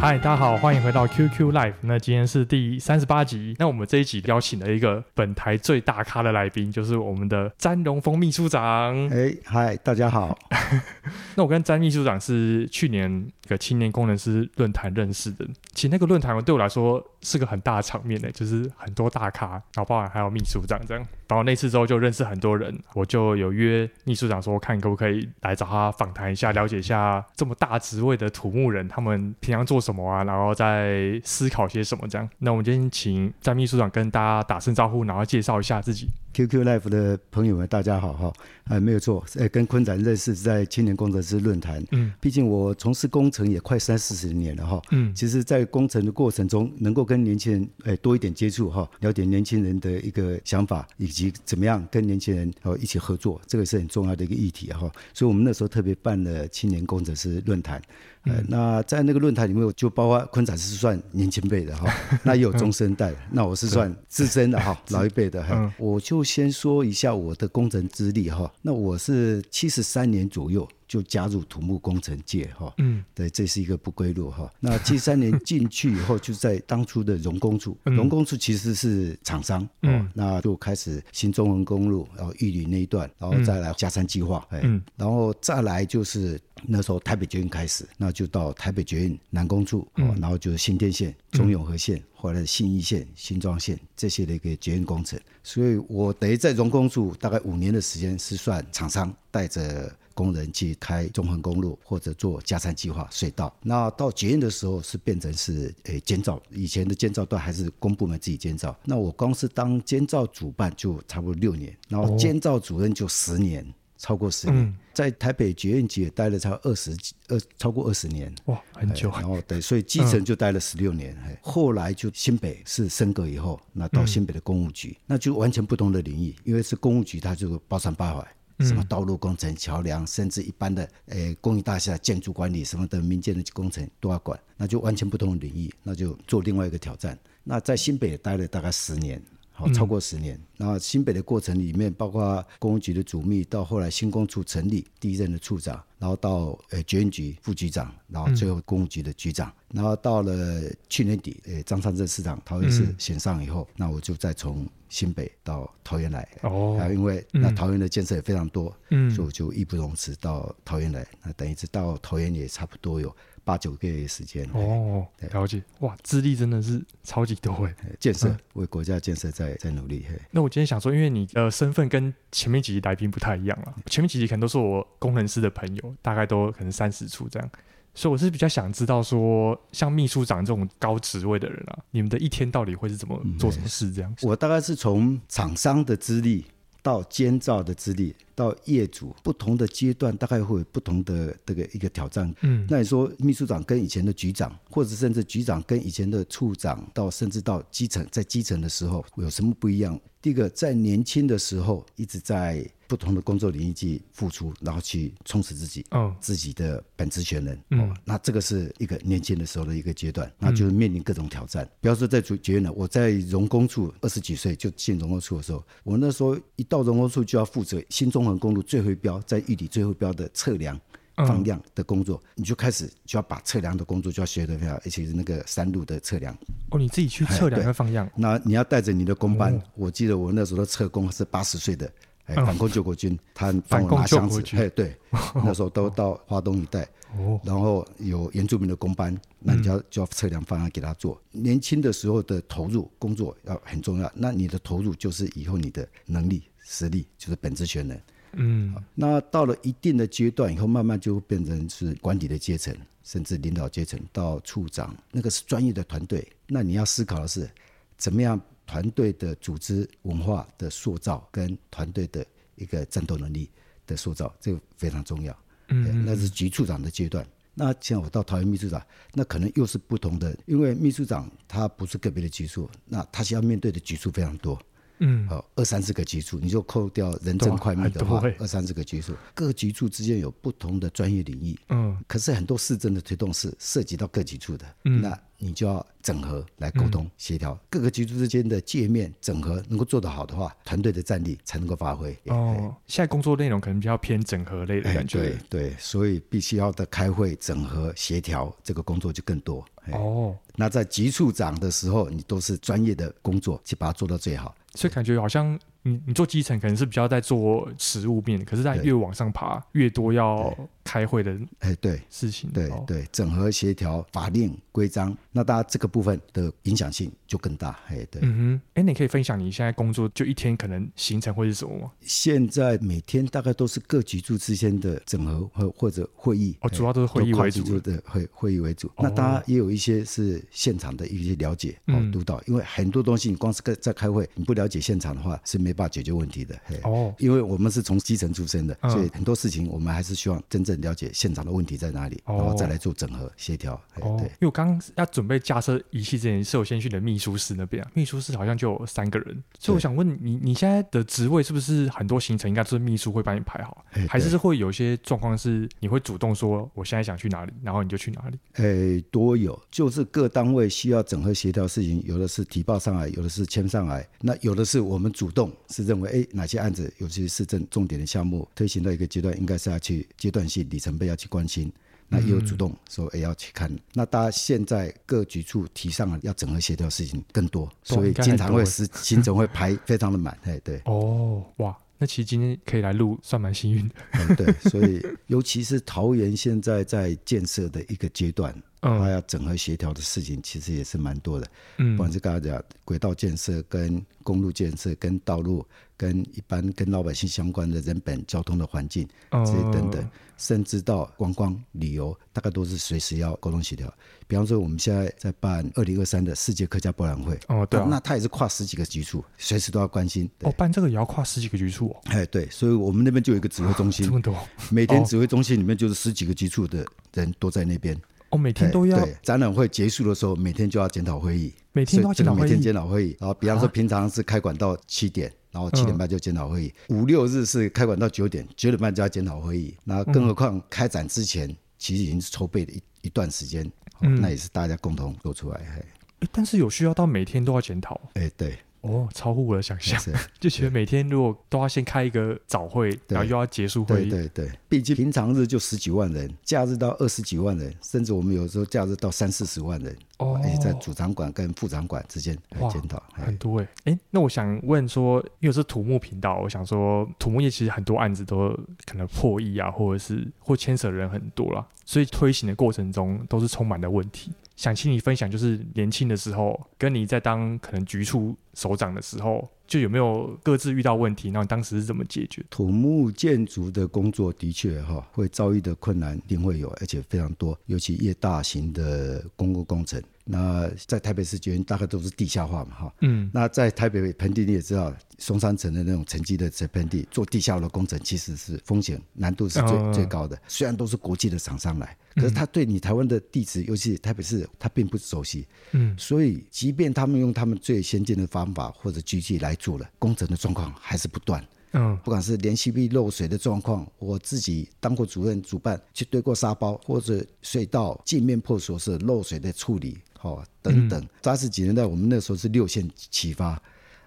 嗨，大家好，欢迎回到 QQ Live。那今天是第三十八集。那我们这一集邀请了一个本台最大咖的来宾，就是我们的詹荣峰秘书长。哎，嗨，大家好。那我跟詹秘书长是去年一个青年工程师论坛认识的。其实那个论坛对我来说是个很大的场面呢，就是很多大咖，然后包含还有秘书长这样。然后那次之后就认识很多人，我就有约秘书长说，看可不可以来找他访谈一下，了解一下这么大职位的土木人，他们平常做什么。啊？然后再思考些什么？这样，那我们今天请詹秘书长跟大家打声招呼，然后介绍一下自己。QQ Life 的朋友们，大家好哈！哎，没有错，哎，跟坤展认识在青年工程师论坛。嗯，毕竟我从事工程也快三四十年了哈。嗯，其实，在工程的过程中，能够跟年轻人哎多一点接触哈，了解年轻人的一个想法，以及怎么样跟年轻人哦一起合作，这个是很重要的一个议题哈。所以我们那时候特别办了青年工程师论坛。呃，那在那个论坛里面，就包括坤展是算年轻辈的哈，那也有中生代，那我是算资深的哈，老一辈的哈。我就先说一下我的工程资历哈，那我是七十三年左右就加入土木工程界哈，嗯，对，这是一个不归路哈。那七十三年进去以后，就在当初的荣工处，荣工处其实是厂商，嗯，那就开始新中横公路，然后玉里那一段，然后再来加山计划，嗯，然后再来就是。那时候台北捷运开始，那就到台北捷运南工处，嗯、然后就是新店线、中永和线，嗯、后来的信义线、新庄线这些的一个捷运工程。所以我等于在荣工处大概五年的时间是算厂商带着工人去开中横公路或者做加山计划隧道。那到捷运的时候是变成是诶监造，以前的监造段还是公部门自己监造。那我光是当监造主办就差不多六年，然后监造主任就十年。哦超过十年，嗯、在台北捷运局也待了超二十几二超过二十年，哇，很久。然后对，所以基层就待了十六年。嗯、后来就新北是升格以后，那到新北的公务局，嗯、那就完全不同的领域，因为是公务局，它就包山包海，嗯、什么道路工程、桥梁，甚至一般的诶公益大厦建筑管理什么的民间的工程都要管，那就完全不同的领域，那就做另外一个挑战。那在新北也待了大概十年。好超过十年，然后新北的过程里面，包括公务局的主秘，到后来新工处成立，第一任的处长，然后到呃捷运局副局长，然后最后公务局的局长，嗯、然后到了去年底，呃张善政市长桃园市选上以后，嗯、那我就再从新北到桃园来，哦，因为那桃园的建设也非常多，嗯，所以我就义不容辞到桃园来，那等于是到桃园也差不多有。八九个月时间哦，了解。哇，资历真的是超级多哎，建设为国家建设在在努力。那我今天想说，因为你的身份跟前面几集来宾不太一样了，前面几集可能都是我工程师的朋友，大概都可能三十出这样，所以我是比较想知道说，像秘书长这种高职位的人啊，你们的一天到底会是怎么做什么事这样？我大概是从厂商的资历到监造的资历。到业主不同的阶段，大概会有不同的这个一个挑战。嗯，那你说秘书长跟以前的局长，或者甚至局长跟以前的处长，到甚至到基层，在基层的时候有什么不一样？第一个，在年轻的时候一直在不同的工作领域去付出，然后去充实自己，哦，自己的本职全能。嗯、哦，那这个是一个年轻的时候的一个阶段，那就是面临各种挑战。比方说在主捷运呢，我在荣工处二十几岁就进荣工处的时候，我那时候一到荣工处就要负责新中。公路最后一标，在玉里最后一标的测量、放量的工作，嗯、你就开始就要把测量的工作就要学得非常，而且是那个山路的测量。哦，你自己去测量和放样？那你要带着你的工班。哦、我记得我那时候的测工是八十岁的，哎，反共救国军，他帮我拿箱子。哎，对，那时候都到华东一带，哦、然后有原住民的工班，那你就要就要测量方案给他做。嗯、年轻的时候的投入工作要很重要，那你的投入就是以后你的能力、实力，就是本职全能。嗯，那到了一定的阶段以后，慢慢就会变成是管理的阶层，甚至领导阶层到处长，那个是专业的团队。那你要思考的是，怎么样团队的组织文化的塑造，跟团队的一个战斗能力的塑造，这个非常重要。嗯，那是局处长的阶段。那像我到桃园秘书长，那可能又是不同的，因为秘书长他不是个别的局处，那他需要面对的局处非常多。嗯，好，二三十个局处，你就扣掉人证快密的话，二三十个局处，各局处之间有不同的专业领域。嗯，可是很多市政的推动是涉及到各局处的。嗯，那你就要整合来沟通协调、嗯、各个局处之间的界面整合，能够做得好的话，团队的战力才能够发挥。哦，现在工作内容可能比较偏整合类的感觉。对对，所以必须要的开会、整合、协调这个工作就更多。哦，那在局处长的时候，你都是专业的工作，去把它做到最好。所以感觉好像你你做基层可能是比较在做实物面，可是在越往上爬，越多要开会的哎对事情，对对，整合协调法令规章，那大家这个部分的影响性就更大哎对。嗯哼，哎，你可以分享你现在工作就一天可能行程会是什么吗？现在每天大概都是各局处之间的整合或或者会议哦，主要都是会议为主的会会议为主。那当然也有一些是现场的一些了解哦督导，因为很多东西你光是在开会，你不了解现现场的话是没办法解决问题的，哦，因为我们是从基层出身的，嗯，所以很多事情我们还是希望真正了解现场的问题在哪里，哦，然后再来做整合协调。哦，对，因为我刚刚要准备架设仪器之前，是我先去的秘书室那边啊，秘书室好像就有三个人，所以我想问你，你现在的职位是不是很多行程应该都是秘书会帮你排好，还是会有一些状况是你会主动说我现在想去哪里，然后你就去哪里？诶，多有，就是各单位需要整合协调事情，有的是提报上来，有的是签上来，那有的是。我们主动是认为，哎，哪些案子，尤其是市政重点的项目推行到一个阶段，应该是要去阶段性里程碑要去关心。那也有主动说，哎，要去看。那大家现在各局处提上了要整合协调事情更多，所以经常会时行程会排非常的满。哎，对。哦，哇，那其实今天可以来录，算蛮幸运的。嗯，对，所以尤其是桃园现在在建设的一个阶段。嗯，还要整合协调的事情，其实也是蛮多的。嗯，不管是刚才讲轨道建设、跟公路建设、跟道路、跟一般跟老百姓相关的人本交通的环境这些等等，甚至到观光旅游，大概都是随时要沟通协调。比方说，我们现在在办二零二三的世界客家博览会。哦，对、啊，那他也是跨十几个局处，随时都要关心。哦，办这个也要跨十几个局处哦。哎，对，所以我们那边就有一个指挥中心，这么多，每天指挥中心里面就是十几个局处的人都在那边。哦，每天都要。对，展览会结束的时候，每天就要检讨会议。每天都要检讨会议。每天检讨会议。然后，比方说平常是开馆到七点，然后七点半就检讨会议。五六日是开馆到九点，九点半就要检讨会议。那更何况开展之前，其实已经是筹备了一一段时间，那也是大家共同做出来。嘿，但是有需要到每天都要检讨？哎，对。哦，超乎我的想象，就觉得每天如果都要先开一个早会，然后又要结束会。议，对对对，毕竟平常日就十几万人，假日到二十几万人，甚至我们有时候假日到三四十万人，哦，而且在主场馆跟副场馆之间来检讨，很多哎，哎，那我想问说，因为是土木频道，我想说土木业其实很多案子都可能破亿啊，或者是或牵扯人很多啦，所以推行的过程中都是充满了问题。想请你分享，就是年轻的时候，跟你在当可能局处首长的时候，就有没有各自遇到问题？然后当时是怎么解决？土木建筑的工作的确哈，会遭遇的困难一定会有，而且非常多，尤其越大型的公共工程。那在台北市捷运大概都是地下化嘛，哈，嗯，那在台北盆地你也知道，松山城的那种沉积的盆地做地下的工程，其实是风险难度是最、哦、最高的。虽然都是国际的厂商来，可是他对你台湾的地质，尤其台北市，他并不熟悉，嗯，所以即便他们用他们最先进的方法或者机器来做了，工程的状况还是不断。嗯，不管是连续壁漏水的状况，我自己当过主任主办，去堆过沙包，或者隧道镜面破锁是漏水的处理，哦等等。三十几年代，我们那时候是六线起发，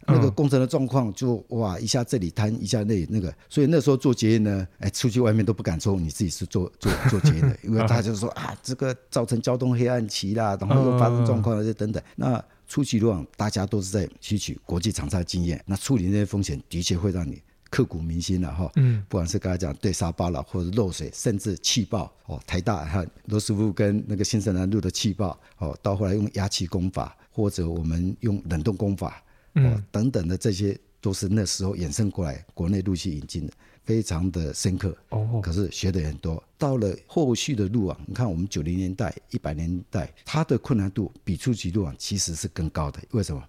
那个工程的状况就哇一下这里瘫，一下那里那个，所以那时候做捷运呢，哎，出去外面都不敢说你自己是做做做捷运的，因为大家就说啊，这个造成交通黑暗期啦，然后又发生状况那些等等。那初期路网大家都是在吸取国际厂商的经验，那处理那些风险的确会让你。刻骨铭心了哈，嗯，不管是刚才讲对沙巴了，或者漏水，甚至气爆哦，台大和罗斯福跟那个新生南路的气爆哦，到后来用压气功法，或者我们用冷冻功法哦，等等的这些，都是那时候衍生过来，国内陆续引进的，非常的深刻哦。可是学的也很多，到了后续的路网，你看我们九零年代、一百年代，它的困难度比初级路网其实是更高的，为什么？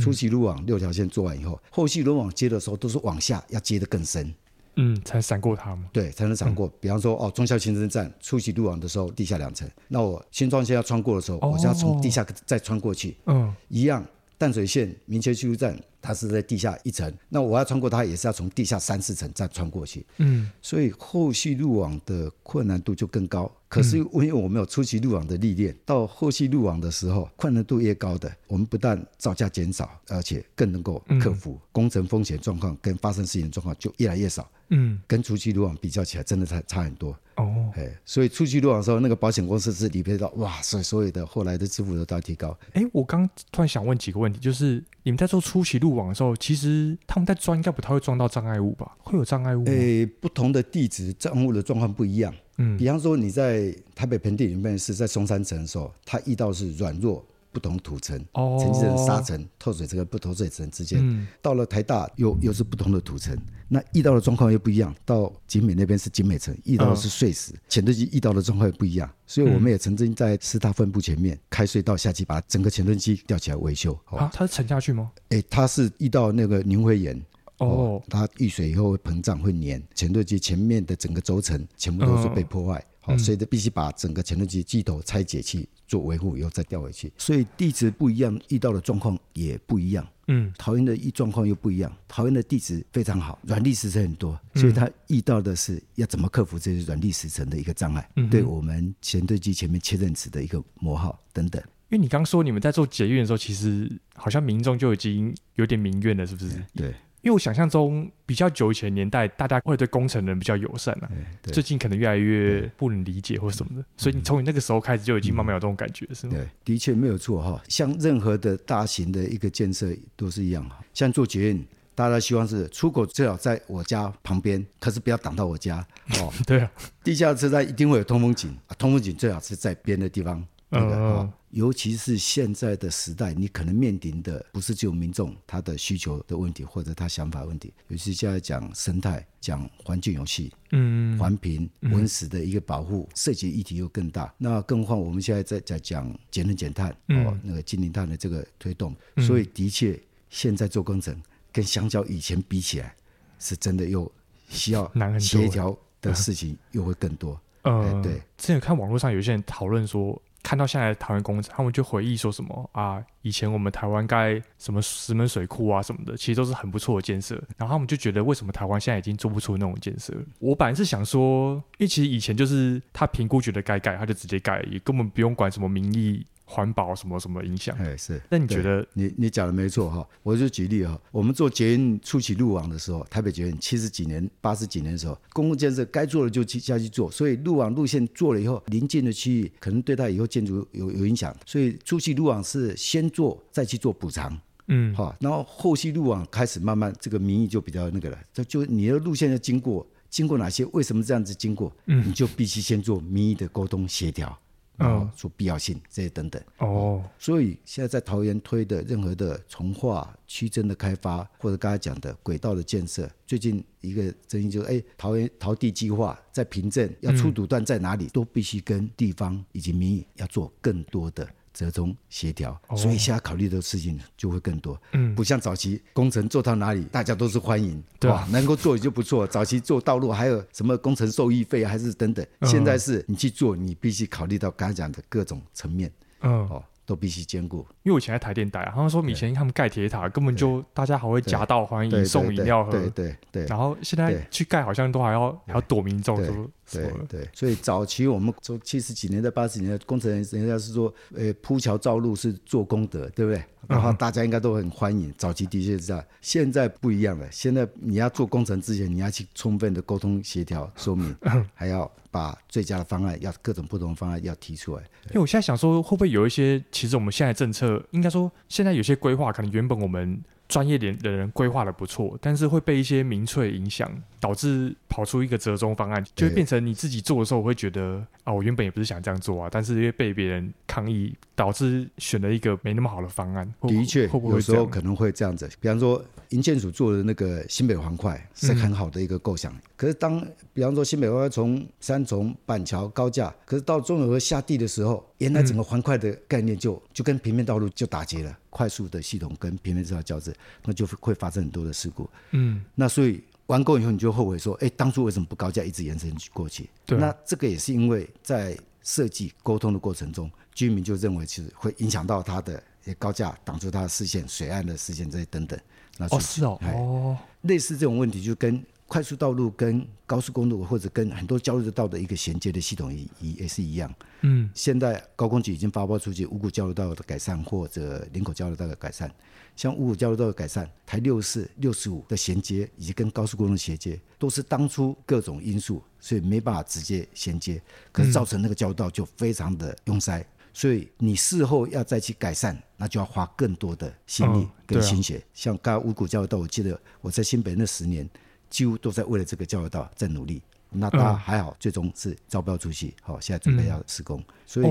初期路网六条线做完以后，后续轮网接的时候都是往下要接得更深，嗯，才闪过它嘛。对，才能闪过。嗯、比方说，哦，忠孝新生站初期路网的时候，地下两层，那我新庄线要穿过的时候，哦、我就要从地下再穿过去。嗯，一样。淡水线民权西路站，它是在地下一层，那我要穿过它，也是要从地下三四层再穿过去。嗯，所以后续入网的困难度就更高。可是因为我们有初期入网的历练，到后期入网的时候，困难度越高的，我们不但造价减少，而且更能够克服工程风险状况跟发生事情状况就越来越少。嗯，跟初期路网比较起来，真的差差很多。哦，哎，所以初期路网的时候，那个保险公司是理赔到哇，所以所有的后来的支付额都要提高。哎，我刚突然想问几个问题，就是你们在做初期路网的时候，其实他们在钻应该不太会撞到障碍物吧？会有障碍物？哎，不同的地址障碍物的状况不一样。嗯，比方说你在台北盆地里面是在松山城的时候，它遇到是软弱不同土层，哦，沉积层、沙层、透水层跟不透水层之间。嗯，到了台大又又是不同的土层，那遇到的状况又不一样。到景美那边是景美层，遇到的是碎石，潜盾机遇到的状况又不一样。所以我们也曾经在师大分部前面开隧道下去，把整个潜盾机吊起来维修。啊，它是沉下去吗？哎，它是遇到那个凝灰岩。哦，它遇水以后会膨胀会粘，潜盾机前面的整个轴承全部都是被破坏，所以必须把整个潜盾机机头拆解去做维护，以后再调回去。所以地址不一样，遇到的状况也不一样。嗯，桃园的遇状况又不一样，桃园的地质非常好，软礫石层很多，所以它遇到的是要怎么克服这些软礫石层的一个障碍，嗯、对我们潜盾机前面切刃齿的一个磨耗等等。因为你刚说你们在做捷运的时候，其实好像民众就已经有点民怨了，是不是？对。因为我想象中比较久以前年代，大家会对工程人比较友善啊。最近可能越来越不能理解或什么的，所以你从你那个时候开始就已经慢慢有这种感觉，是吗？对，的确没有错哈。像任何的大型的一个建设都是一样哈。像做捷运，大家希望是出口最好在我家旁边，可是不要挡到我家哦。对啊，地下车站一定会有通风井，通风井最好是在边的地方。那个哦，尤其是现在的时代，你可能面临的不是只有民众他的需求的问题，或者他想法问题，尤其是现在讲生态、讲环境游戏、嗯，环评、文史的一个保护，涉及议题又更大。那更何况我们现在在在讲节能减碳，哦，那个净零碳的这个推动，所以的确现在做工程跟相较以前比起来，是真的又需要协调的事情又会更多。嗯，对。之前看网络上有些人讨论说。看到现在的台湾工程，他们就回忆说什么啊？以前我们台湾盖什么石门水库啊什么的，其实都是很不错的建设。然后他们就觉得，为什么台湾现在已经做不出那种建设？我本来是想说，因为其实以前就是他评估觉得该盖，他就直接盖，也根本不用管什么民意。环保什么什么影响？哎，是。那你觉得？你你讲的没错哈。我就举例哈，我们做捷运初期路网的时候，台北捷运七十几年、八十几年的时候，公共建设该做的就去下去做，所以路网路线做了以后，邻近的区域可能对它以后建筑有有影响，所以初期路网是先做再去做补偿，嗯，好，然后后续路网开始慢慢这个民意就比较那个了，就就你的路线要经过经过哪些？为什么这样子经过？嗯，你就必须先做民意的沟通协调。啊，说必要性这些等等哦，所以现在在桃园推的任何的从化、区镇的开发，或者刚才讲的轨道的建设，最近一个争议就是，哎，桃园桃地计划在平镇要出土段在哪里，都必须跟地方以及民意要做更多的。折中协调，所以现在考虑的事情就会更多。嗯，不像早期工程做到哪里，大家都是欢迎，对吧？能够做也就不错。早期做道路还有什么工程受益费还是等等，现在是你去做，你必须考虑到刚才讲的各种层面。嗯，哦。都必须兼顾，因为我以前在台电待，他们说以前他们盖铁塔根本就大家还会夹道欢迎送饮料喝，对对对。然后现在去盖好像都还要还要躲民众，对对对。所以早期我们从七十几年代、八十年代工程人人家是说，呃，铺桥造路是做功德，对不对？然后大家应该都很欢迎。早期的确是这样，现在不一样了。现在你要做工程之前，你要去充分的沟通协调说明，还要。把最佳的方案，要各种不同的方案要提出来。因为我现在想说，会不会有一些，其实我们现在政策，应该说现在有些规划，可能原本我们。专业点的人规划的不错，但是会被一些民粹影响，导致跑出一个折中方案，就会变成你自己做的时候，我会觉得啊，我原本也不是想这样做啊，但是因为被别人抗议，导致选了一个没那么好的方案。的确，有时候可能会这样子。比方说，营建署做的那个新北环块是很好的一个构想，嗯、可是当比方说新北环块从三重板桥高架，可是到中永和下地的时候，原来整个环块的概念就就跟平面道路就打结了。快速的系统跟平面这条交织，那就会发生很多的事故。嗯，那所以完工以后，你就后悔说，哎，当初为什么不高架一直延伸过去？对，那这个也是因为在设计沟通的过程中，居民就认为其实会影响到他的高架挡住他的视线、水岸的视线这些等等。那哦，是哦，哦，类似这种问题就跟快速道路跟高速公路或者跟很多交流道的一个衔接的系统也也也是一样。嗯，现在高工局已经发包出去五股交流道的改善或者林口交流道的改善。像五股交流道的改善，台六四、六十五的衔接以及跟高速公路的衔接，都是当初各种因素，所以没办法直接衔接，可是造成那个交流道就非常的拥塞。嗯、所以你事后要再去改善，那就要花更多的心力跟心血。嗯啊、像刚刚五股教育道，我记得我在新北那十年，几乎都在为了这个教育道在努力。那他还好，最终是招标出去，好，现在准备要施工，所以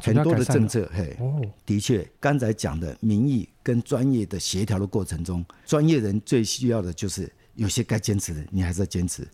很多的政策，嘿，的确，刚才讲的民意跟专业的协调的过程中，专业人最需要的就是有些该坚持的，你还是要坚持，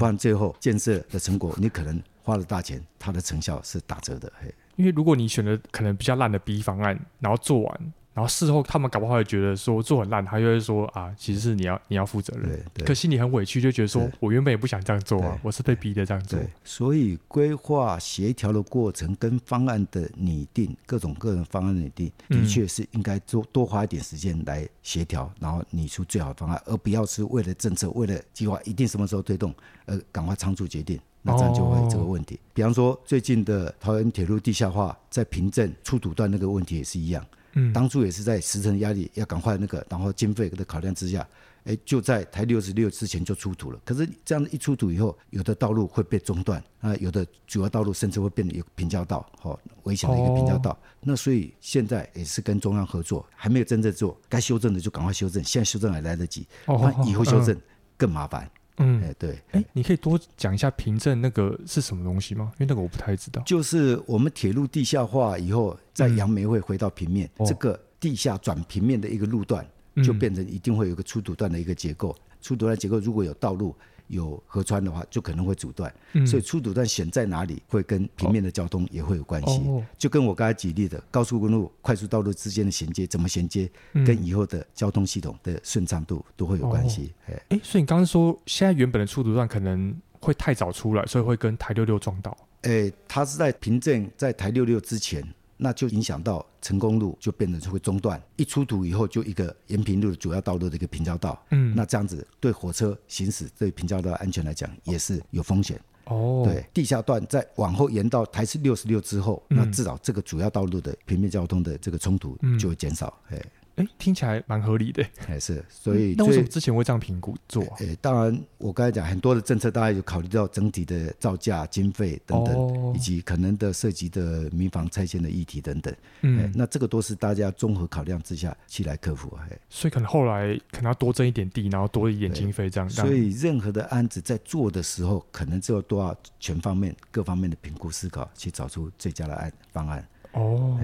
不然最后建设的成果，你可能花了大钱，它的成效是打折的，嘿。因为如果你选择可能比较烂的 B 方案，然后做完。然后事后他们搞不好会觉得说做很烂，他就会说啊，其实是你要你要负责任。可心里很委屈，就觉得说我原本也不想这样做啊，我是被逼的这样做。所以规划协调的过程跟方案的拟定，各种各种方案的拟定，的确是应该多多花一点时间来协调，然后拟出最好的方案，而不要是为了政策、为了计划一定什么时候推动而赶快仓促决定，那这样就会这个问题。比方说最近的桃园铁路地下化，在平镇出土段那个问题也是一样。嗯，当初也是在时程压力要赶快那个，然后经费的考量之下，哎，就在台六十六之前就出土了。可是这样一出土以后，有的道路会被中断，啊，有的主要道路甚至会变得有平交道，哦，危险的一个平交道。哦、那所以现在也是跟中央合作，还没有真正做，该修正的就赶快修正，现在修正还来得及，那、哦、以后修正更麻烦。嗯，哎，对，哎，你可以多讲一下凭证那个是什么东西吗？因为那个我不太知道。就是我们铁路地下化以后，在杨梅会回到平面，嗯、这个地下转平面的一个路段，就变成一定会有一个出土段的一个结构。出土段结构如果有道路。有河川的话，就可能会阻断，嗯、所以出土段选在哪里，会跟平面的交通也会有关系。哦、就跟我刚才举例的高速公路、快速道路之间的衔接，怎么衔接，嗯、跟以后的交通系统的顺畅度都会有关系。哎、哦欸，所以你刚刚说，现在原本的出土段可能会太早出来，所以会跟台六六撞到。哎、欸，它是在平镇在台六六之前。那就影响到成功路，就变成会中断。一出土以后，就一个延平路的主要道路的一个平交道。嗯，那这样子对火车行驶、对平交道安全来讲也是有风险。哦，对，地下段再往后延到台式六十六之后，嗯、那至少这个主要道路的平面交通的这个冲突就会减少。哎、嗯。哎，听起来蛮合理的。还是，所以、嗯、那为什么之前会这样评估做、啊？哎，当然，我刚才讲很多的政策，大家有考虑到整体的造价、经费等等，哦、以及可能的涉及的民房拆迁的议题等等。嗯，那这个都是大家综合考量之下去来克服。哎，所以可能后来可能要多挣一点地，然后多一点经费这样。所以任何的案子在做的时候，可能就要都要全方面、各方面的评估思考，去找出最佳的案方案。哦，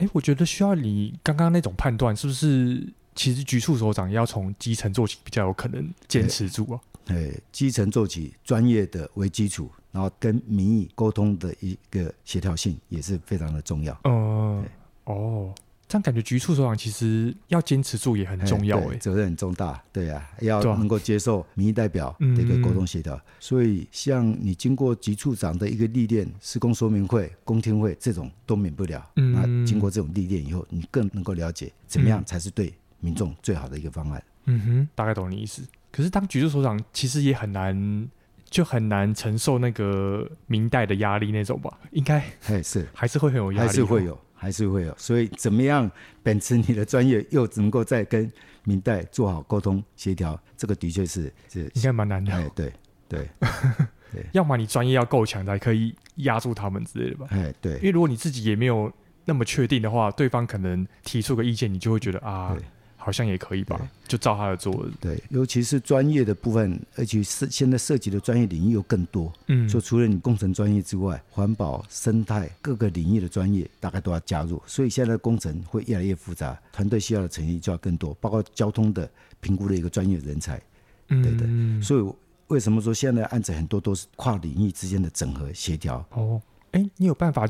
哎，我觉得需要你刚刚那种判断，是不是？其实局处首长要从基层做起，比较有可能坚持住啊。对，基层做起，专业的为基础，然后跟民意沟通的一个协调性也是非常的重要。嗯，哦。这样感觉局处首长其实要坚持住也很重要哎，责任很重大，对啊，要能够接受民意代表的一个沟通协调。嗯、所以像你经过局处长的一个历练，施工说明会、公听会这种都免不了。嗯，那经过这种历练以后，你更能够了解怎么样才是对民众最好的一个方案。嗯哼，大概懂你意思。可是当局处首长其实也很难，就很难承受那个民代的压力那种吧？应该哎是，还是会很有压力，还是会有。还是会有，所以怎么样秉持你的专业，又能够再跟明代做好沟通协调，这个的确是是应该蛮难的。哎，对对 对，要么你专业要够强，才可以压住他们之类的吧？哎，对，因为如果你自己也没有那么确定的话，对方可能提出个意见，你就会觉得啊。好像也可以吧，就照他的做。对，尤其是专业的部分，而且是现在涉及的专业领域又更多。嗯，就除了你工程专业之外，环保、生态各个领域的专业大概都要加入，所以现在的工程会越来越复杂，团队需要的成员就要更多，包括交通的评估的一个专业人才。嗯，对的。所以为什么说现在的案子很多都是跨领域之间的整合协调？哦，哎，你有办法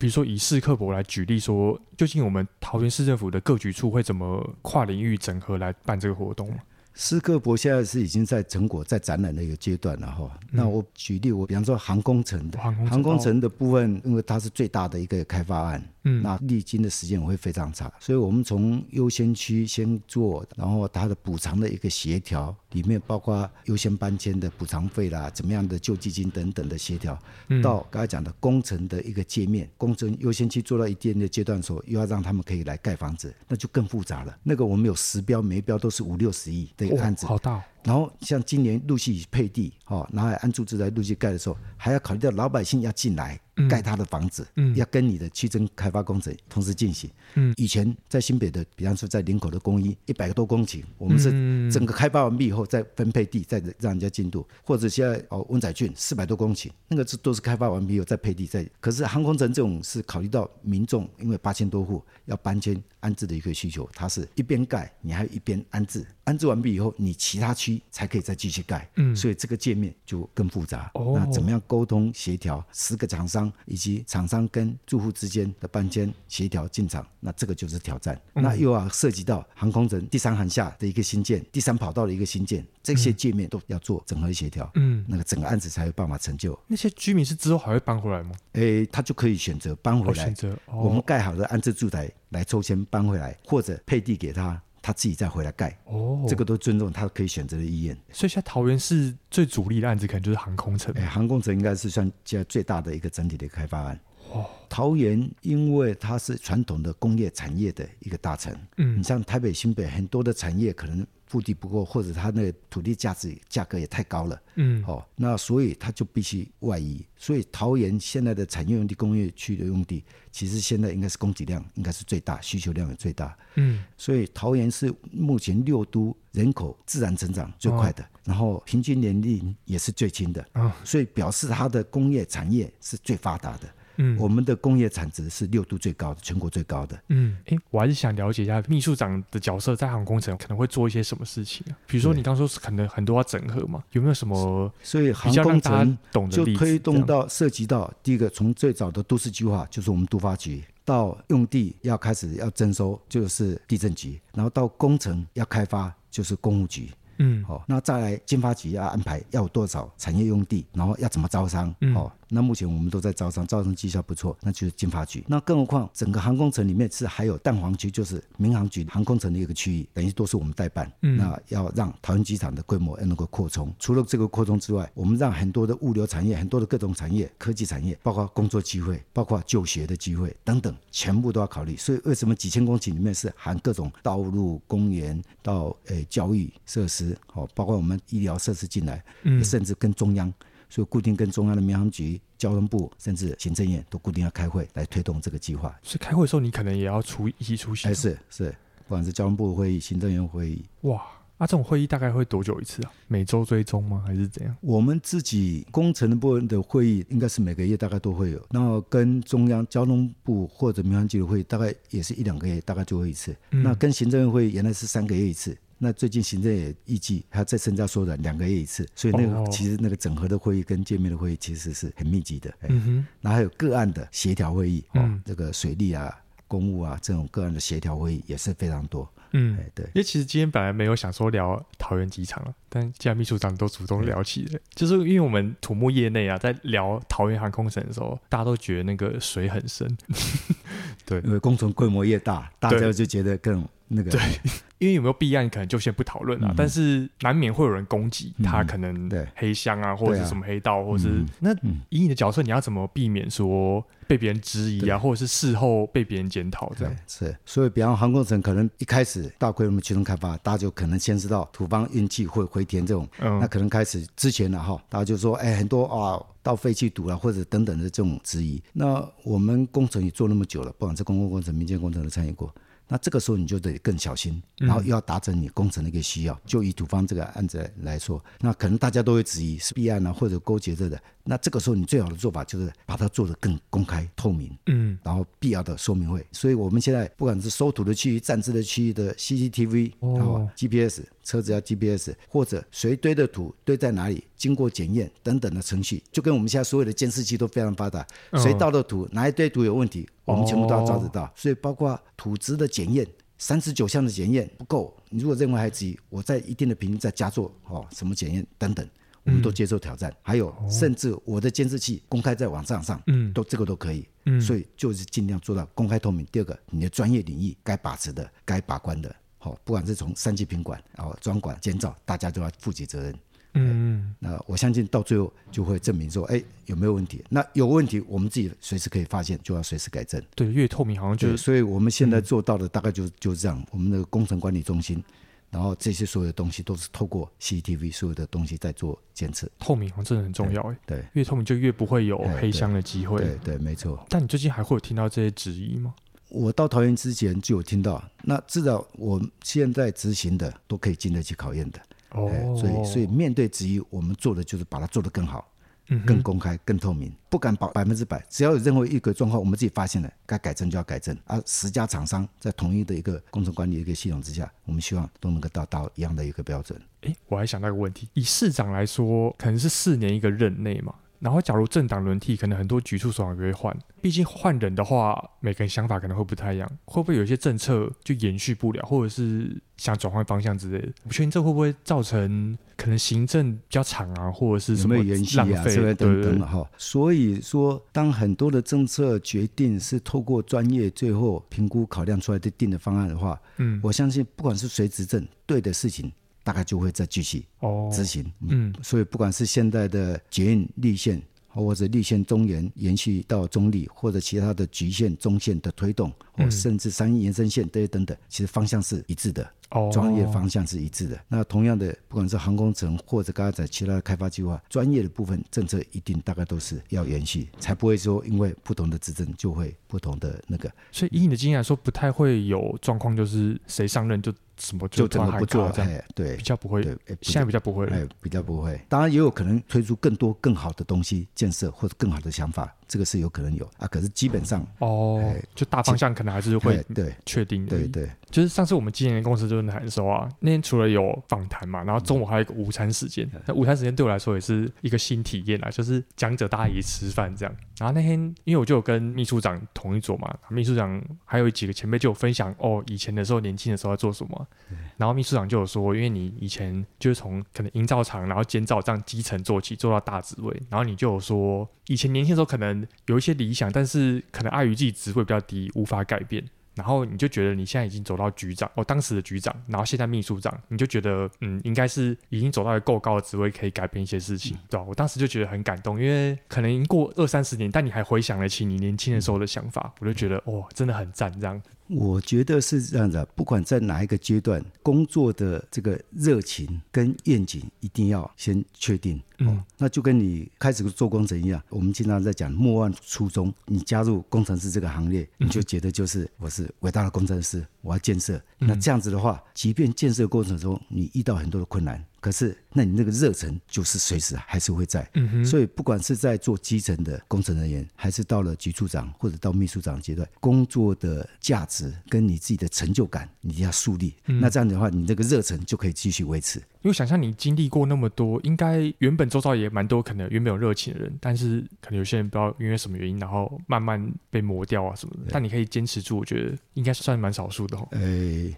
比如说以士克博来举例说，究竟我们桃园市政府的各局处会怎么跨领域整合来办这个活动？吗？斯克博现在是已经在成果在展览的一个阶段了哈。嗯、那我举例，我比方说航空城的航空城的部分，因为它是最大的一个开发案，嗯，那历经的时间会非常长，所以我们从优先区先做，然后它的补偿的一个协调，里面包括优先搬迁的补偿费啦，怎么样的救济金等等的协调，嗯、到刚才讲的工程的一个界面，工程优先区做到一定的阶段的时候，又要让他们可以来盖房子，那就更复杂了。那个我们有实标，每一标都是五六十亿的一个案子，哦、好大。然后像今年陆续配地，哦，然后安住住宅陆续盖的时候，还要考虑到老百姓要进来。盖他的房子，嗯，要跟你的区征开发工程同时进行。嗯，以前在新北的，比方说在林口的公益一百个多公顷，我们是整个开发完毕以后再分配地，再让人家进度。或者现在哦，温仔郡四百多公顷，那个是都是开发完毕以后再配地再。可是航空城这种是考虑到民众，因为八千多户要搬迁安置的一个需求，它是一边盖，你还有一边安置。安置完毕以后，你其他区才可以再继续盖，嗯，所以这个界面就更复杂。哦，那怎么样沟通协调十个厂商以及厂商跟住户之间的搬迁协调进场，那这个就是挑战。嗯，那又要涉及到航空城第三航下的一个新建，第三跑道的一个新建，这些界面都要做整合协调。嗯，那个整个案子才有办法成就。那些居民是之后还会搬回来吗？诶，他就可以选择搬回来，选择我们盖好的安置住宅来抽签搬回来，或者配地给他。他自己再回来盖，哦，这个都尊重他可以选择的意愿。所以现在桃园是最主力的案子可能就是航空城，哎，航空城应该是算现在最大的一个整体的开发案。哦，桃园因为它是传统的工业产业的一个大城，嗯，你像台北、新北很多的产业可能。腹地不够，或者它那个土地价值价格也太高了，嗯，好、哦，那所以它就必须外移。所以桃园现在的产业用地、工业区的用地，其实现在应该是供给量应该是最大，需求量也最大，嗯，所以桃园是目前六都人口自然成长最快的，哦、然后平均年龄也是最轻的，啊、哦，所以表示它的工业产业是最发达的。嗯，我们的工业产值是六度最高的，全国最高的。嗯，哎，我还是想了解一下秘书长的角色在航空城可能会做一些什么事情啊？比如说你刚说是可能很多要整合嘛，有没有什么？所以航空城就推动到涉及到第一个，从最早的都市计划，就是我们都发局，到用地要开始要征收，就是地震局，然后到工程要开发，就是公务局。嗯，好，那再来经发局要安排要有多少产业用地，然后要怎么招商？嗯，好。那目前我们都在招商，招商绩效不错，那就是经发局。那更何况整个航空城里面是还有蛋黄区，就是民航局航空城的一个区域，等于都是我们代办。嗯，那要让桃园机场的规模要能够扩充。除了这个扩充之外，我们让很多的物流产业、很多的各种产业、科技产业，包括工作机会、包括就学的机会等等，全部都要考虑。所以为什么几千公顷里面是含各种道路、公园到诶教育设施，哦，包括我们医疗设施进来，嗯，甚至跟中央。所以固定跟中央的民航局、交通部，甚至行政院都固定要开会来推动这个计划。所以开会的时候，你可能也要出一起出席。哎，是是，不管是交通部会议、行政院会议。哇，那、啊、这种会议大概会多久一次啊？每周追踪吗？还是怎样？我们自己工程的部分的会议，应该是每个月大概都会有。然后跟中央交通部或者民航局的会议，大概也是一两个月，大概就会一次。嗯、那跟行政院会议原来是三个月一次。那最近行政也预计还要再增加缩短两个月一次，所以那个其实那个整合的会议跟见面的会议其实是很密集的。嗯哼，然后还有个案的协调会议，哦，这个水利啊、公务啊这种个案的协调会议也是非常多。嗯，对。因为其实今天本来没有想说聊桃园机场了，但既然秘书长都主动聊起了，就是因为我们土木业内啊，在聊桃园航空城的时候，大家都觉得那个水很深。对，因为工程规模越大，大家就觉得更。那个。对，因为有没有弊案，可能就先不讨论了。嗯、但是难免会有人攻击他，可能黑箱啊，嗯、或者是什么黑道，啊、或者是、嗯、那以你的角色，你要怎么避免说被别人质疑啊，或者是事后被别人检讨这样？是，所以比方航空城可能一开始大规模集中开发，大家就可能先知道土方运气会回填这种，嗯、那可能开始之前呢哈，大家就说哎很多啊到废弃堵了或者等等的这种质疑。那我们工程也做那么久了，不管是公共工程、民间工程都参与过。那这个时候你就得更小心，然后又要达成你工程的一个需要。嗯、就以土方这个案子来说，那可能大家都会质疑是弊案啊，或者勾结着的。那这个时候你最好的做法就是把它做得更公开透明，嗯，然后必要的说明会。所以我们现在不管是收土的区域、站置的区域的 CCTV，哦，GPS 车子要 GPS，或者谁堆的土堆在哪里，经过检验等等的程序，就跟我们现在所有的监视器都非常发达，谁倒的土哪一堆土有问题，我们全部都要抓得到。所以包括土质的检验，三十九项的检验不够，你如果认为还急，我在一定的频率再加做哦，什么检验等等。我们都接受挑战。还有，甚至我的监视器公开在网站上，嗯，都这个都可以。嗯，所以就是尽量做到公开透明。第二个，你的专业领域该把持的、该把关的，好，不管是从三级品管、然后专管、监造，大家都要负起责任。嗯，那我相信到最后就会证明说，哎，有没有问题？那有问题，我们自己随时可以发现，就要随时改正。对，越透明好像就是。所以我们现在做到的大概就就是这样。我们的工程管理中心，然后这些所有的东西都是透过 CCTV 所有的东西在做监测。透明真的很重要哎。对，越透明就越不会有黑箱的机会。对对，对，没错。但你最近还会有听到这些质疑吗？我到桃园之前就有听到，那至少我现在执行的都可以经得起考验的。哦，所以所以面对质疑，我们做的就是把它做得更好，嗯，更公开、更透明，不敢保百分之百，只要有任何一个状况，我们自己发现了，该改正就要改正。而十家厂商在统一的一个工程管理的一个系统之下，我们希望都能够达到一样的一个标准。诶，我还想到一个问题，以市长来说，可能是四年一个任内嘛。然后，假如政党轮替，可能很多局处首长也会换。毕竟换人的话，每个人想法可能会不太一样。会不会有一些政策就延续不了，或者是想转换方向之类的？我不确定这会不会造成可能行政比较长啊，或者是什么浪费有延续啊，这等等哈。所以说，当很多的政策决定是透过专业最后评估考量出来的定的方案的话，嗯，我相信不管是谁执政，对的事情。大概就会再继续执行，哦，嗯，所以不管是现在的捷运立线，或者立线中延延续到中立，或者其他的局线、中线的推动，或甚至三义延伸线这些等等，其实方向是一致的。专业方向是一致的。哦、那同样的，不管是航空城或者刚才在其他的开发计划，专业的部分政策一定大概都是要延续，才不会说因为不同的执政就会不同的那个。所以以你的经验来说，不太会有状况，就是谁上任就什么就怎么不做。对，比较不会。对，现在比较不会。哎，比较不会。当然也有可能推出更多更好的东西建设或者更好的想法。这个是有可能有啊，可是基本上哦，就大方向可能还是会对确定的。对对，就是上次我们今年公司论坛的时候啊，那天除了有访谈嘛，然后中午还有一个午餐时间。那午餐时间对我来说也是一个新体验啊，就是讲者大家一起吃饭这样。然后那天因为我就有跟秘书长同一桌嘛，秘书长还有几个前辈就有分享哦，以前的时候年轻的时候在做什么。然后秘书长就有说，因为你以前就是从可能营造厂，然后监造这样基层做起，做到大职位，然后你就有说以前年轻的时候可能。有一些理想，但是可能碍于自己职位比较低，无法改变。然后你就觉得你现在已经走到局长，哦，当时的局长，然后现在秘书长，你就觉得嗯，应该是已经走到一个够高的职位，可以改变一些事情，对吧？我当时就觉得很感动，因为可能已经过二三十年，但你还回想得起你年轻的时候的想法，我就觉得哦，真的很赞，这样。我觉得是这样子，不管在哪一个阶段，工作的这个热情跟愿景一定要先确定。嗯，那就跟你开始做工程一样，我们经常在讲莫忘初衷。你加入工程师这个行列，你就觉得就是我是伟大的工程师，我要建设。那这样子的话，即便建设过程中你遇到很多的困难。可是，那你那个热忱就是随时还是会在。所以不管是在做基层的工程人员，还是到了局处长或者到秘书长阶段，工作的价值跟你自己的成就感，你要树立。嗯。那这样的话，你那个热忱就可以继续维持。因为想象你经历过那么多，应该原本周遭也蛮多可能原本有热情的人，但是可能有些人不知道因为什么原因，然后慢慢被磨掉啊什么的。但你可以坚持住，我觉得应该算蛮少数的。呃，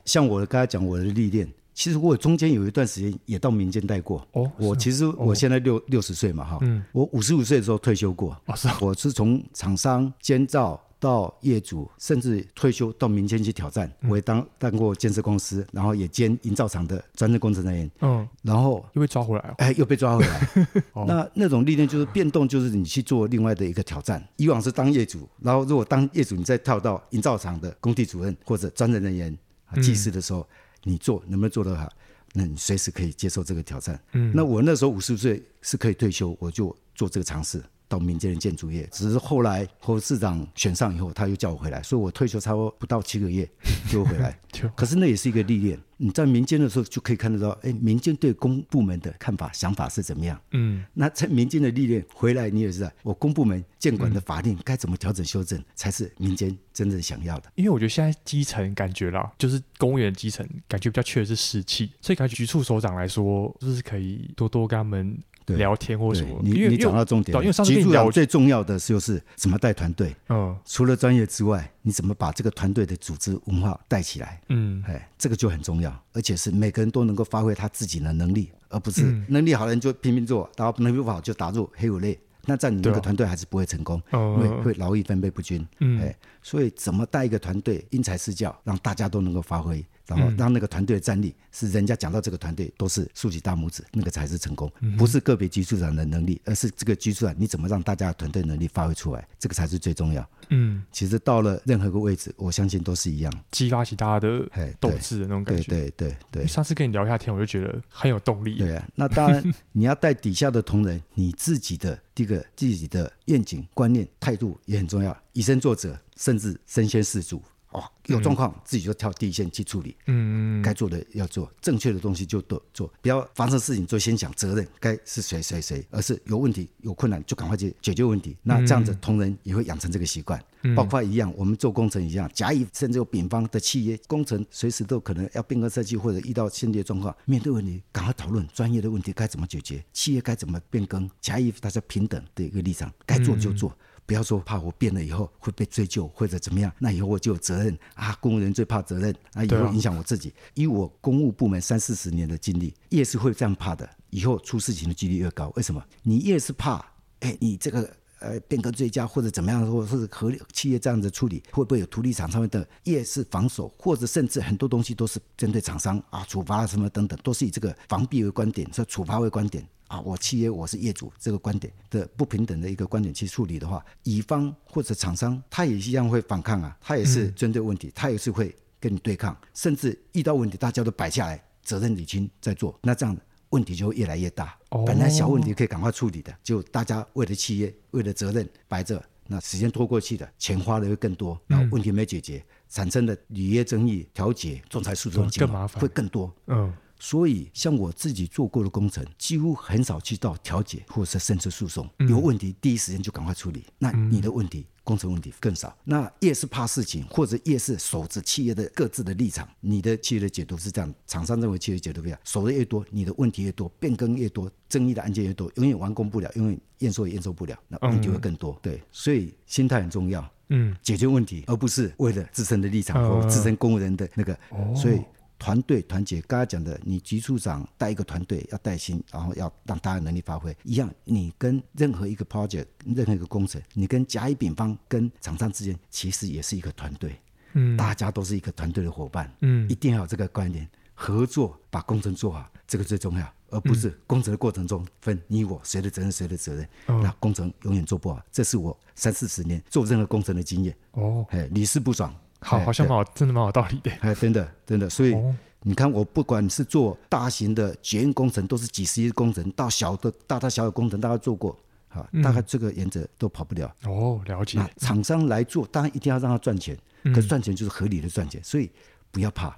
像我刚才讲我的历练。其实我中间有一段时间也到民间待过。哦，我其实我现在六六十岁嘛，哈，嗯，我五十五岁的时候退休过。哦，是。我是从厂商、监造到业主，甚至退休到民间去挑战。我也当当过建设公司，然后也兼营造厂的专职工程人员。嗯，然后又被抓回来。哎，又被抓回来。那那种历练就是变动，就是你去做另外的一个挑战。以往是当业主，然后如果当业主，你再跳到营造厂的工地主任或者专职人员、技师的时候。你做能不能做得好？那你随时可以接受这个挑战。嗯，那我那时候五十岁是可以退休，我就做这个尝试，到民间的建筑业。只是后来侯市长选上以后，他又叫我回来，所以我退休差不多不到七个月就回来。可是那也是一个历练。你在民间的时候就可以看得到，哎，民间对公部门的看法、想法是怎么样？嗯，那在民间的历练回来，你也知道，我公部门建管的法令该怎么调整修正，才是民间真正想要的。因为我觉得现在基层感觉啦，就是公务员基层感觉比较缺的是士气，所以感觉局处首长来说，就是可以多多跟他们聊天或什么。你你讲到重点，因为上次跟你聊最重要的就是怎么带团队。嗯，除了专业之外，你怎么把这个团队的组织文化带起来？嗯，哎，这个就很重要，而且是每个人都能够发挥他自己的能力，而不是能力好的人就拼命做，然后能力不好就打入黑五类。那在你那个团队还是不会成功，因为会劳逸分配不均。嗯，哎，所以怎么带一个团队因材施教，让大家都能够发挥。然后让那个团队的战力是人家讲到这个团队都是竖起大拇指，那个才是成功，不是个别局处长的能力，而是这个局处长你怎么让大家的团队能力发挥出来，这个才是最重要。嗯，其实到了任何个位置，我相信都是一样，激发起大家的斗志的那种感觉。对对对对。上次跟你聊一下天，我就觉得很有动力。对啊，那当然你要带底下的同仁，你自己的这个自己的愿景、观念、态度也很重要，以身作则，甚至身先士卒。哦，有状况自己就跳第一线去处理，嗯，该做的要做，正确的东西就都做，不要发生事情就先想责任该是谁谁谁，而是有问题有困难就赶快去解决问题。那这样子同仁也会养成这个习惯，嗯、包括一样，我们做工程一样，甲乙甚至有丙方的企业工程，随时都可能要变更设计或者遇到现在状况，面对问题赶快讨论专业的问题该怎么解决，企业该怎么变更，甲乙大家平等的一个立场，该做就做。嗯不要说怕我变了以后会被追究或者怎么样，那以后我就有责任啊！公务员最怕责任啊，以后影响我自己。以我公务部门三四十年的经历，越是会这样怕的，以后出事情的几率越高。为什么？你越是怕，哎，你这个呃变更追加或者怎么样，或者是合企业这样子处理，会不会有土地厂商的越是防守，或者甚至很多东西都是针对厂商啊，处罚什么等等，都是以这个防弊为观点，是处罚为观点。啊，我契约我是业主这个观点的不平等的一个观点去处理的话，乙方或者厂商他也一样会反抗啊，他也是针对问题，他也是会跟你对抗，甚至遇到问题大家都摆下来，责任理清再做，那这样问题就会越来越大。本来小问题可以赶快处理的，就大家为了契约为了责任摆着，那时间拖过去的，钱花的会更多，然后问题没解决，产生的履约争议、调解、仲裁诉讼更麻烦，会更多。嗯。所以，像我自己做过的工程，几乎很少去到调解或者是甚至诉讼。有问题，第一时间就赶快处理。那你的问题，工程问题更少。那越是怕事情，或者越是守着企业的各自的立场，你的企业的解读是这样：厂商认为企业解读不一样，守的越多，你的问题越多，变更越多，争议的案件越多，永远完工不了，永远验收也验收不了，那问题会更多。对，所以心态很重要。嗯，解决问题，而不是为了自身的立场和自身公务人的那个。所以。团队团结，刚才讲的，你局处长带一个团队要带薪，然后要让大家能力发挥一样。你跟任何一个 project，任何一个工程，你跟甲乙丙方跟厂商之间，其实也是一个团队，嗯，大家都是一个团队的伙伴，嗯，一定要有这个观念，合作把工程做好，这个最重要，而不是工程的过程中分你我谁的责任谁的责任，嗯，那工程永远做不好。这是我三四十年做任何工程的经验。哦，哎，屡试不爽。好，好像蛮好，真的蛮有道理的。哎，真的，真的，所以你看，我不管是做大型的捷运工程，都是几十亿的工程，到小的大大小小工程，大家做过，啊，大概这个原则都跑不了。哦，了解。厂商来做，当然一定要让他赚钱，可是赚钱就是合理的赚钱，所以不要怕。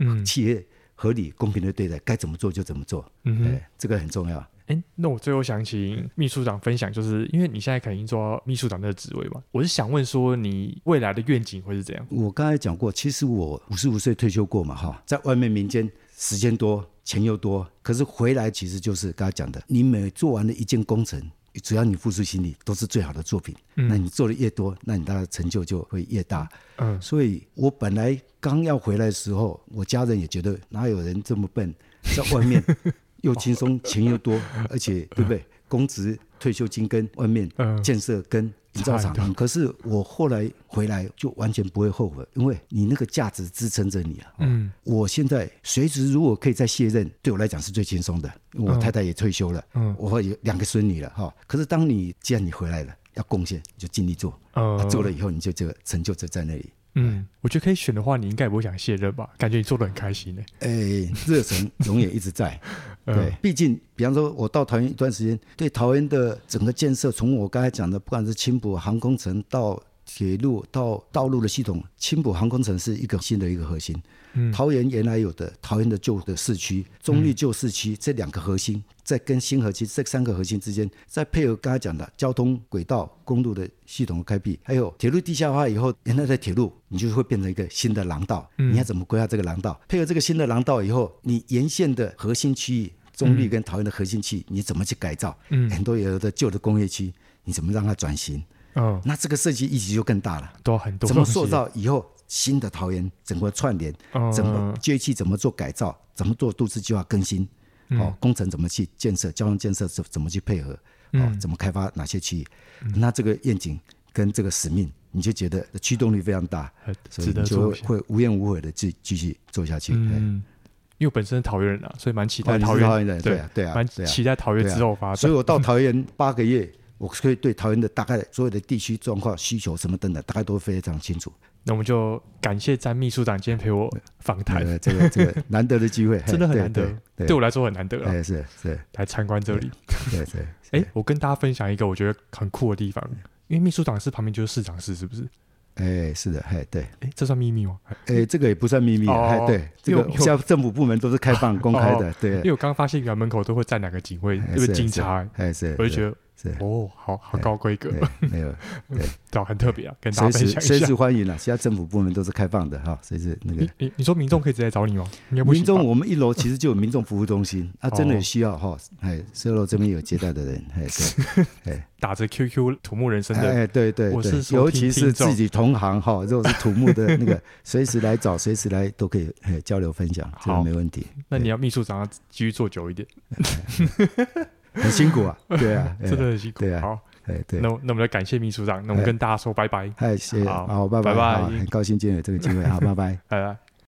嗯，企业合理公平的对待，该怎么做就怎么做。嗯，哎，这个很重要。哎，那我最后想请秘书长分享，就是因为你现在肯定做秘书长的职位嘛，我是想问说，你未来的愿景会是怎样？我刚才讲过，其实我五十五岁退休过嘛，哈，在外面民间时间多，钱又多，可是回来其实就是刚才讲的，你每做完了一件工程，只要你付出心力，都是最好的作品。嗯，那你做的越多，那你的成就就会越大。嗯，所以我本来刚要回来的时候，我家人也觉得哪有人这么笨，在外面。又轻松，钱又多，而且对不对？公职、退休金跟外面建设跟营造厂，可是我后来回来就完全不会后悔，因为你那个价值支撑着你啊。嗯，我现在随时如果可以再卸任，对我来讲是最轻松的，我太太也退休了，嗯，我有两个孙女了哈。可是当你既然你回来了，要贡献就尽力做，嗯，做了以后你就这个成就就在那里。嗯，我觉得可以选的话，你应该也不会想卸任吧？感觉你做的很开心呢。哎，热忱永远一直在。对，毕竟，比方说，我到桃园一段时间，对桃园的整个建设，从我刚才讲的，不管是青埔航空城到铁路到道路的系统，青埔航空城是一个新的一个核心。嗯，桃园原来有的桃园的旧的市区、中立旧市区这两个核心，在跟新核心这三个核心之间，再配合刚才讲的交通轨道、公路的系统的开辟，还有铁路地下化以后，原来的铁路你就会变成一个新的廊道。你要怎么规划这个廊道？配合这个新的廊道以后，你沿线的核心区域。中立跟桃园的核心区，你怎么去改造？嗯，很多有的旧的工业区，你怎么让它转型？嗯，那这个设计意义就更大了，多很多。怎么塑造以后新的桃园整个串联？怎么街区怎么做改造？怎么做都市计划更新？哦，工程怎么去建设？交通建设怎怎么去配合？哦，怎么开发哪些区域？那这个愿景跟这个使命，你就觉得驱动力非常大，所以你就会无怨无悔的继继续做下去。嗯，因为我本身是桃园人啊，所以蛮期待桃园人。对啊，对啊，蛮期待桃园之后发展。所以我到桃园八个月。我可以对桃园的大概所有的地区状况、需求什么等等，大概都非常清楚。那我们就感谢詹秘书长今天陪我访谈，这个这个 难得的机会，真的很难得，对我来说很难得了。是是，来参观这里。对对，哎，我跟大家分享一个我觉得很酷的地方，因为秘书长室旁边就是市长室，是不是？哎，是的，哎，对，哎，这算秘密吗？哎，这个也不算秘密，哎，对，这个像政府部门都是开放公开的，对。因为我刚刚发现原来门口都会站两个警卫，一个警察，哎，是，我就觉得。哦，好好高规格，没有，对，很特别啊，跟大家分享一下。随时欢迎啊，其他政府部门都是开放的哈，随时那个。你你说民众可以直接找你吗？民众，我们一楼其实就有民众服务中心啊，真的有需要哈，哎，四楼这边有接待的人，哎，对，哎，打着 QQ 土木人生的，哎，对对对，尤其是自己同行哈，如果是土木的那个，随时来找，随时来都可以交流分享，这个没问题。那你要秘书长要继续做久一点。很辛苦啊，对啊，真的很辛苦。对啊，好，哎，对，那那我们来感谢秘书长，那我们跟大家说拜拜。哎，谢谢，好，拜拜，很高兴今天有这个机会，好，拜拜，拜拜。